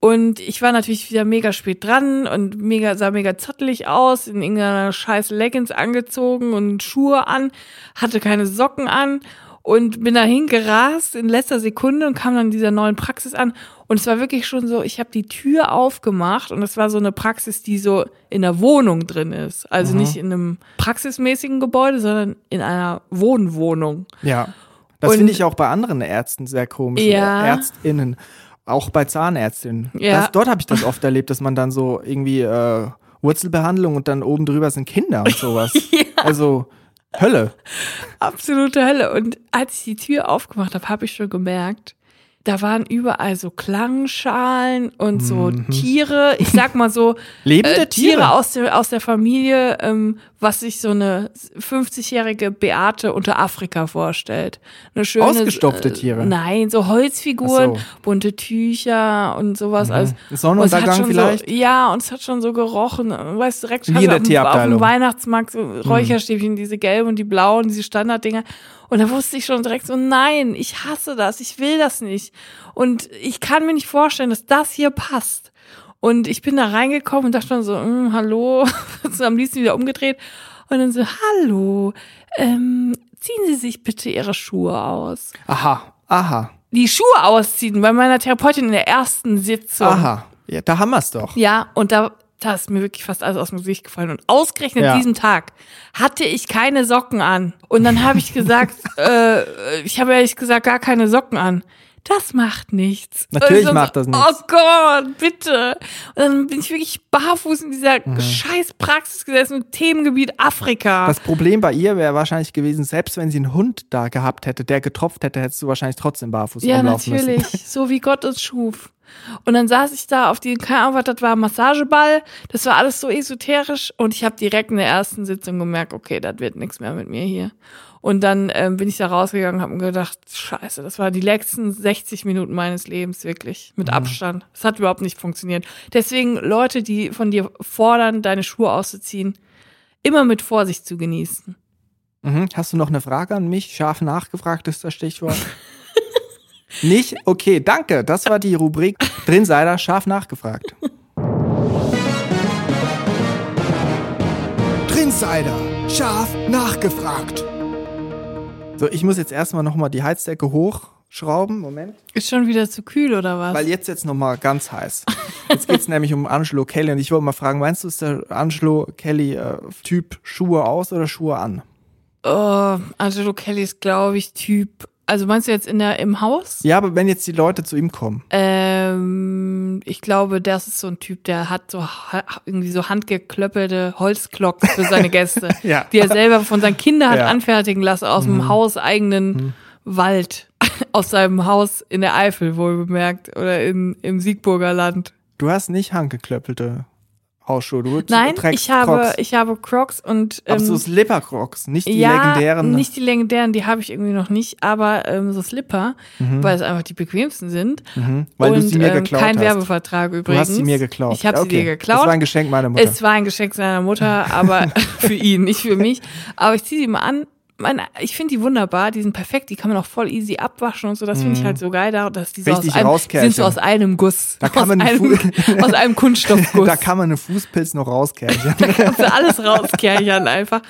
Und ich war natürlich wieder mega spät dran und mega, sah mega zottelig aus, in irgendeiner scheiß Leggings angezogen und Schuhe an, hatte keine Socken an und bin da hingerast in letzter Sekunde und kam dann in dieser neuen Praxis an. Und es war wirklich schon so, ich habe die Tür aufgemacht und es war so eine Praxis, die so in der Wohnung drin ist. Also nicht in einem praxismäßigen Gebäude, sondern in einer Wohnwohnung. Ja. Das finde ich auch bei anderen Ärzten sehr komisch. Ja. Oder Ärztinnen. Auch bei Zahnärztinnen. Ja. Das, dort habe ich das oft erlebt, dass man dann so irgendwie äh, Wurzelbehandlung und dann oben drüber sind Kinder und sowas. Also Hölle. Absolute Hölle. Und als ich die Tür aufgemacht habe, habe ich schon gemerkt, da waren überall so Klangschalen und so Tiere. Ich sag mal so, Mhm. Lebende äh, Tiere Tiere? aus der, aus der Familie, ähm, was sich so eine 50-jährige Beate unter Afrika vorstellt. Eine schöne, Ausgestopfte äh, Tiere? Nein, so Holzfiguren, so. bunte Tücher und sowas. Sonnenuntergang es hat schon vielleicht? So, ja, und es hat schon so gerochen. Weißt du, direkt Wie in der auf dem- Tierabteilung. Auf dem Weihnachtsmarkt so Räucherstäbchen, diese gelben und die blauen, diese Standarddinger. Und da wusste ich schon direkt so, nein, ich hasse das, ich will das nicht. Und ich kann mir nicht vorstellen, dass das hier passt. Und ich bin da reingekommen und dachte schon so, mm, hallo, so am liebsten wieder umgedreht. Und dann so, hallo, ähm, ziehen Sie sich bitte Ihre Schuhe aus. Aha, aha. die Schuhe ausziehen bei meiner Therapeutin in der ersten Sitzung. Aha, ja, da haben wir's doch. Ja, und da, da ist mir wirklich fast alles aus dem Gesicht gefallen. Und ausgerechnet Ja. diesem Tag hatte ich keine Socken an. Und dann habe ich gesagt, äh, ich habe ehrlich gesagt gar keine Socken an. Das macht nichts. Natürlich macht das nichts. Oh Gott, bitte. Und dann bin ich wirklich barfuß in dieser Mhm. scheiß Praxis gesessen im Themengebiet Afrika. Das Problem bei ihr wäre wahrscheinlich gewesen, selbst wenn sie einen Hund da gehabt hätte, der getropft hätte, hättest du wahrscheinlich trotzdem barfuß Ja, rumlaufen natürlich. müssen. So wie Gott es schuf. Und dann saß ich da auf die, keine Ahnung, was das war, Massageball. Das war alles so esoterisch. Und ich habe direkt in der ersten Sitzung gemerkt, okay, das wird nichts mehr mit mir hier. Und dann ähm, bin ich da rausgegangen und habe mir gedacht, scheiße, das war die letzten 60 Minuten meines Lebens, wirklich. Mit Mhm. Abstand. Das hat überhaupt nicht funktioniert. Deswegen Leute, die von dir fordern, deine Schuhe auszuziehen, immer mit Vorsicht zu genießen. Mhm. Hast du noch eine Frage an mich? Scharf nachgefragt ist das Stichwort. Nicht? Okay, danke. Das war die Rubrik Drin sei da scharf nachgefragt. Drinsider, scharf nachgefragt. So, ich muss jetzt erstmal nochmal die Heizdecke hochschrauben. Moment. Ist schon wieder zu kühl oder was? Weil jetzt jetzt nochmal ganz heiß. Jetzt geht's nämlich um Angelo Kelly und ich wollte mal fragen, meinst du, ist der Angelo Kelly äh, Typ Schuhe aus oder Schuhe an? Oh, Angelo Kelly ist, glaube ich, Typ. Also meinst du jetzt in der im Haus? Ja, aber wenn jetzt die Leute zu ihm kommen. Ähm, ich glaube, das ist so ein Typ, der hat so ha irgendwie so handgeklöppelte Holzglocken für seine Gäste, Ja. die er selber von seinen Kindern hat Ja. anfertigen lassen aus dem hauseigenen Wald, aus seinem Haus in der Eifel wohl bemerkt oder im, im Siegburger Land. Du hast nicht handgeklöppelte Hausschuhe. Du Nein, trägst ich habe Crocs. ich habe Crocs und aber ähm, so Slipper Crocs, nicht die ja, legendären. nicht die legendären, die habe ich irgendwie noch nicht, aber ähm, so Slipper, weil es einfach die bequemsten sind. Mhm, weil du und, sie mir ähm, geklaut kein hast. Werbvertrag Du übrigens. hast sie mir geklaut. Ich habe okay. sie dir geklaut. Das war ein Geschenk meiner Mutter. Es war ein Geschenk seiner Mutter, aber für ihn, nicht für mich. Aber ich ziehe sie mal an. Meine, ich finde die wunderbar, die sind perfekt, die kann man auch voll easy abwaschen und so. Das finde ich halt so geil, da, dass die so aus einem, sind so aus einem Guss. Da kann aus, man einem, Fu- aus einem Kunststoffguss. da kann man eine Fußpilz noch rauskärchen. kannst du alles rauskerchern einfach.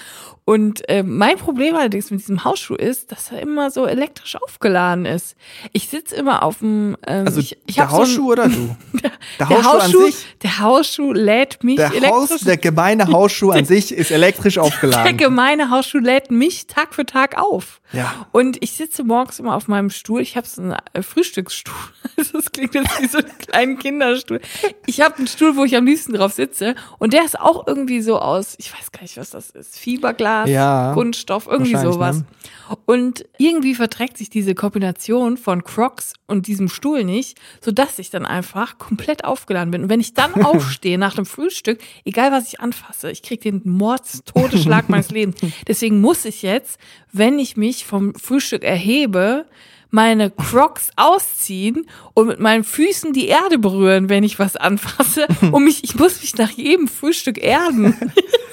Und ähm, mein Problem allerdings mit diesem Hausschuh ist, dass er immer so elektrisch aufgeladen ist. Ich sitze immer auf dem. Ähm, Also ich, ich der hab so Hausschuh oder du? Der, der Hausschuh, Hausschuh, an sich? der Hausschuh lädt mich Der, elektrisch. Haus, der gemeine Hausschuh an sich ist elektrisch der aufgeladen. gemeine Hausschuh lädt mich Tag für Tag auf. Ja. Und ich sitze morgens immer auf meinem Stuhl. Ich habe so einen äh, Frühstücksstuhl. Das klingt jetzt wie so ein kleinen Kinderstuhl. Ich habe einen Stuhl, wo ich am liebsten drauf sitze. Und der ist auch irgendwie so aus, ich weiß gar nicht, was das ist. Fiberglas, Ja, Kunststoff, irgendwie wahrscheinlich, sowas. ne? Und irgendwie verträgt sich diese Kombination von Crocs und diesem Stuhl nicht, sodass ich dann einfach komplett aufgeladen bin. Und wenn ich dann aufstehe nach dem Frühstück, egal was ich anfasse, ich kriege den Mordstodesschlag meines Lebens. Deswegen muss ich jetzt, wenn ich mich vom Frühstück erhebe, meine Crocs ausziehen und mit meinen Füßen die Erde berühren, wenn ich was anfasse. Und mich, ich muss mich nach jedem Frühstück erden.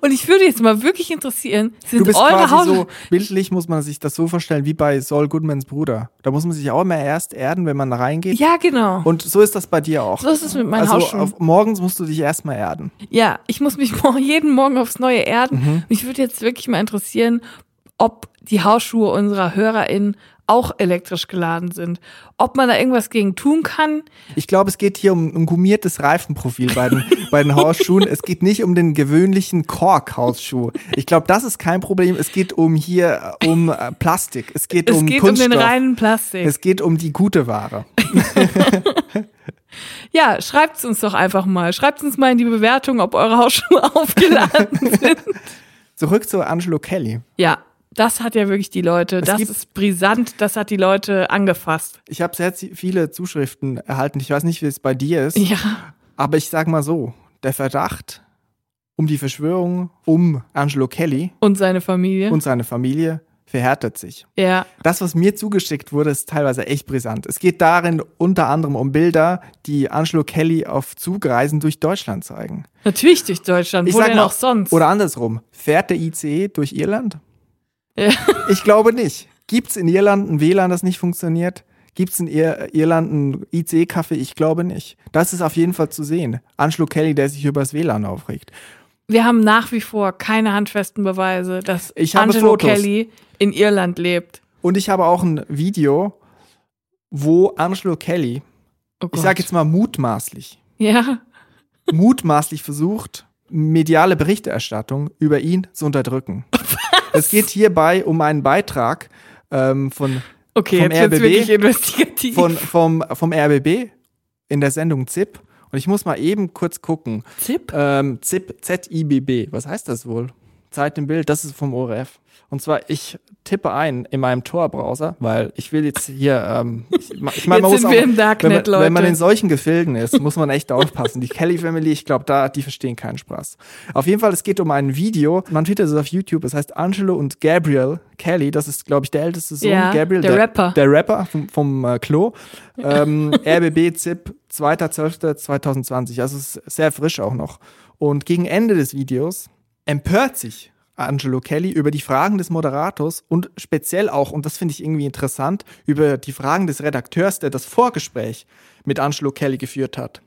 Und ich würde jetzt mal wirklich interessieren, sind Du bist eure quasi Haus so, bildlich muss man sich das so vorstellen, wie bei Saul Goodmans Bruder. Da muss man sich auch immer erst erden, wenn man da reingeht. Ja, genau. Und so ist das bei dir auch. So ist es mit meinen also Hausschuhen. auf, morgens musst du dich erstmal erden. Ja, ich muss mich jeden Morgen aufs Neue erden. Mhm. Mich würde jetzt wirklich mal interessieren, ob die Hausschuhe unserer HörerInnen auch elektrisch geladen sind. Ob man da irgendwas gegen tun kann. Ich glaube, es geht hier um ein gummiertes Reifenprofil bei den, bei den Hausschuhen. Es geht nicht um den gewöhnlichen Kork-Hausschuh. Ich glaube, das ist kein Problem. Es geht um hier äh, um äh, Plastik. Es geht Es um geht um Kunststoff. den reinen Plastik. es geht um die gute Ware. ja, schreibt's uns doch einfach mal. Schreibt uns mal in die Bewertung, ob eure Hausschuhe aufgeladen sind. Zurück zu Angelo Kelly. Ja, das hat ja wirklich die Leute, das gibt- ist brisant, das hat die Leute angefasst. Ich habe sehr viele Zuschriften erhalten. Ich weiß nicht, wie es bei dir ist, Ja, aber ich sag mal so: Der Verdacht um die Verschwörung um Angelo Kelly und seine Familie. und seine Familie verhärtet sich. ja, Das, was mir zugeschickt wurde, ist teilweise echt brisant. Es geht darin unter anderem um Bilder, die Angelo Kelly auf Zugreisen durch Deutschland zeigen. natürlich durch Deutschland. Ich Wo denn mal, auch sonst? Oder andersrum, fährt der ICE durch Irland? Ja. Ich glaube nicht. Gibt es in Irland ein WLAN, das nicht funktioniert? Gibt es in Ir Irland ein ICE-Café? Ich glaube nicht. Das ist auf jeden Fall zu sehen. Angelo Kelly, der sich über das WLAN aufregt. Wir haben nach wie vor keine handfesten Beweise, dass Ich Angelo Fotos. Kelly in Irland lebt. Und ich habe auch ein Video, wo Angelo Kelly, Oh ich sage jetzt mal mutmaßlich, Ja. mutmaßlich versucht, mediale Berichterstattung über ihn zu unterdrücken. Es geht hierbei um einen Beitrag ähm, von, Okay, Vom jetzt RBB? wirklich investigativ. von, vom, vom RBB in der Sendung ZIP. Und ich muss mal eben kurz gucken. Zip? Ähm, ZIP, Z-I-B-B. Was heißt das wohl? Zeit im Bild, das ist vom ORF. Und zwar, ich tippe ein in meinem Tor-Browser, weil ich will jetzt hier, ähm, ich, ich meine, Jetzt man muss auch, wir im Darknet, wenn, man, wenn man Leute. in solchen Gefilden ist, muss man echt aufpassen. Die Kelly Family, ich glaube, da, die verstehen keinen Spaß. Auf jeden Fall, es geht um ein Video, man findet es auf YouTube, es heißt Angelo und Gabriel Kelly, das ist, glaube ich, der älteste Sohn, Ja, Gabriel, der Rapper. Der Rapper vom, vom äh, Klo. Ähm, RBB ZIP 2.12.2020, also es ist sehr frisch auch noch. Und gegen Ende des Videos empört sich Angelo Kelly über die Fragen des Moderators und speziell auch, und das finde ich irgendwie interessant, über die Fragen des Redakteurs, der das Vorgespräch mit Angelo Kelly geführt hat.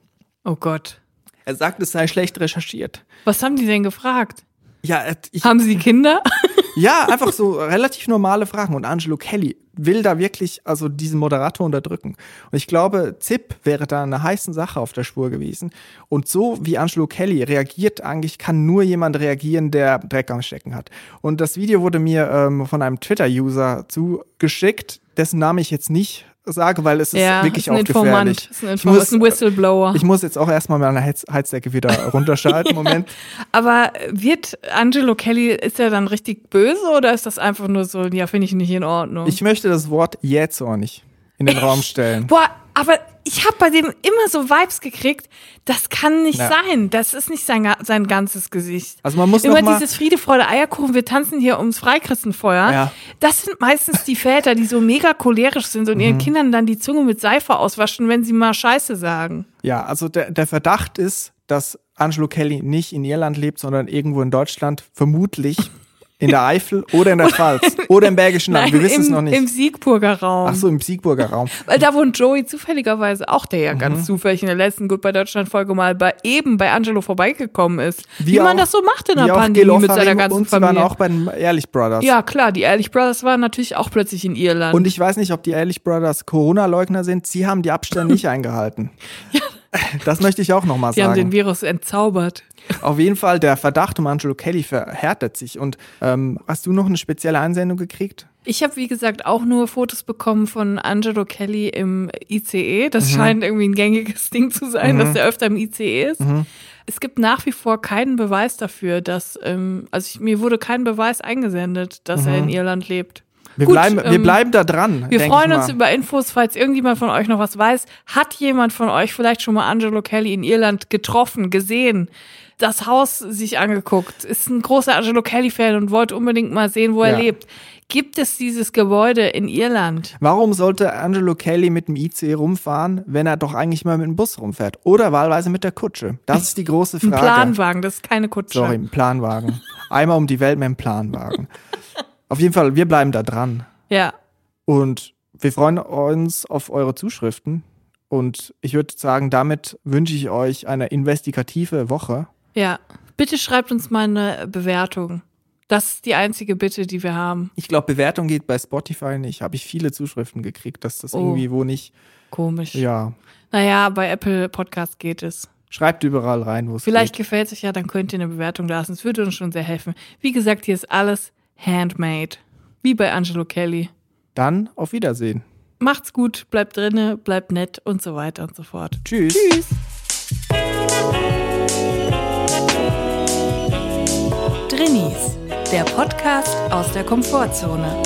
Oh Gott. Er sagt, es sei schlecht recherchiert. Was haben die denn gefragt? Ja, äh, ich, Haben sie Kinder? ja, einfach so relativ normale Fragen. Und Angelo Kelly will da wirklich also diesen Moderator unterdrücken. Und ich glaube, ZIP wäre da eine heiße Sache auf der Spur gewesen. Und so wie Angelo Kelly reagiert, eigentlich kann nur jemand reagieren, der Dreck am Stecken hat. Und das Video wurde mir ähm, von einem Twitter-User zugeschickt, dessen Name ich jetzt nicht sage, weil es ist ja, wirklich ist ein auch Informant. gefährlich. Ist ein, Ich Informant, ist ein muss, Whistleblower. ich muss jetzt auch erstmal meine Heiz Heizdecke wieder runterschalten. Moment. Aber wird Angelo Kelly, ist er dann richtig böse oder ist das einfach nur so, ja, finde ich nicht in Ordnung? Ich möchte das Wort jähzornig in den Raum stellen. Boah, aber ich habe bei dem immer so Vibes gekriegt, das kann nicht Ja. sein. Das ist nicht sein, sein ganzes Gesicht. Also man muss Immer noch mal, dieses Friede, Freude, Eierkuchen, wir tanzen hier ums Freikristenfeuer. Ja. Das sind meistens die Väter, die so mega cholerisch sind und Mhm. ihren Kindern dann die Zunge mit Seife auswaschen, wenn sie mal Scheiße sagen. Ja, also der, der Verdacht ist, dass Angelo Kelly nicht in Irland lebt, sondern irgendwo in Deutschland, vermutlich in der Eifel oder in der Pfalz oder im Bergischen Land. Wir wissen im, es noch im nicht. Siegburger Raum. Ach so, im Siegburger Raum. Weil da wohnt Joey zufälligerweise auch, der ja Mhm. ganz zufällig in der letzten Goodbye Deutschland Folge mal bei eben bei Angelo vorbeigekommen ist. Wie, Wie man auch- das so macht in der Pandemie mit seiner ganzen und sie waren Familie. auch bei den Ehrlich Brothers. ja, klar, die Ehrlich Brothers waren natürlich auch plötzlich in Irland. Und ich weiß nicht, ob die Ehrlich Brothers Corona-Leugner sind. Sie haben die Abstände nicht eingehalten. Das möchte ich auch nochmal die haben den sagen. Virus entzaubert. Auf jeden Fall, der Verdacht um Angelo Kelly verhärtet sich. Und ähm, hast du noch eine spezielle Einsendung gekriegt? Ich habe, wie gesagt, auch nur Fotos bekommen von Angelo Kelly im ICE. Das Mhm. scheint irgendwie ein gängiges Ding zu sein, dass er öfter im ICE ist. Mhm. Es gibt nach wie vor keinen Beweis dafür, dass, ähm, also ich, mir wurde kein Beweis eingesendet, dass er in Irland lebt. Wir, Gut, bleiben, wir ähm, bleiben da dran. Wir freuen uns über Infos, falls irgendjemand von euch noch was weiß. Hat jemand von euch vielleicht schon mal Angelo Kelly in Irland getroffen, gesehen, das Haus sich angeguckt, ist ein großer Angelo Kelly-Fan und wollte unbedingt mal sehen, wo er Ja. lebt. Gibt es dieses Gebäude in Irland? Warum sollte Angelo Kelly mit dem IC rumfahren, wenn er doch eigentlich mal mit dem Bus rumfährt? Oder wahlweise mit der Kutsche? Das ist die große Ein Frage. Planwagen, das ist keine Kutsche. Sorry, ein Planwagen. Einmal um die Welt mit dem Planwagen. Auf jeden Fall, wir bleiben da dran. Ja. Und wir freuen uns auf eure Zuschriften. Und ich würde sagen, damit wünsche ich euch eine investigative Woche. Ja. Bitte schreibt uns mal eine Bewertung. Das ist die einzige Bitte, die wir haben. Ich glaube, Bewertung geht bei Spotify nicht. Habe ich viele Zuschriften gekriegt, dass das Oh. irgendwie wo nicht. Komisch. Ja. Naja, bei Apple Podcast geht es. Schreibt überall rein, wo es Vielleicht geht. gefällt es euch ja, dann könnt ihr eine Bewertung lassen. Es würde uns schon sehr helfen. Wie gesagt, hier ist alles handmade. Wie bei Angelo Kelly. Dann auf Wiedersehen. Macht's gut, bleibt drinne, bleibt nett und so weiter und so fort. Tschüss. Tschüss. Drinnies, der Podcast aus der Komfortzone.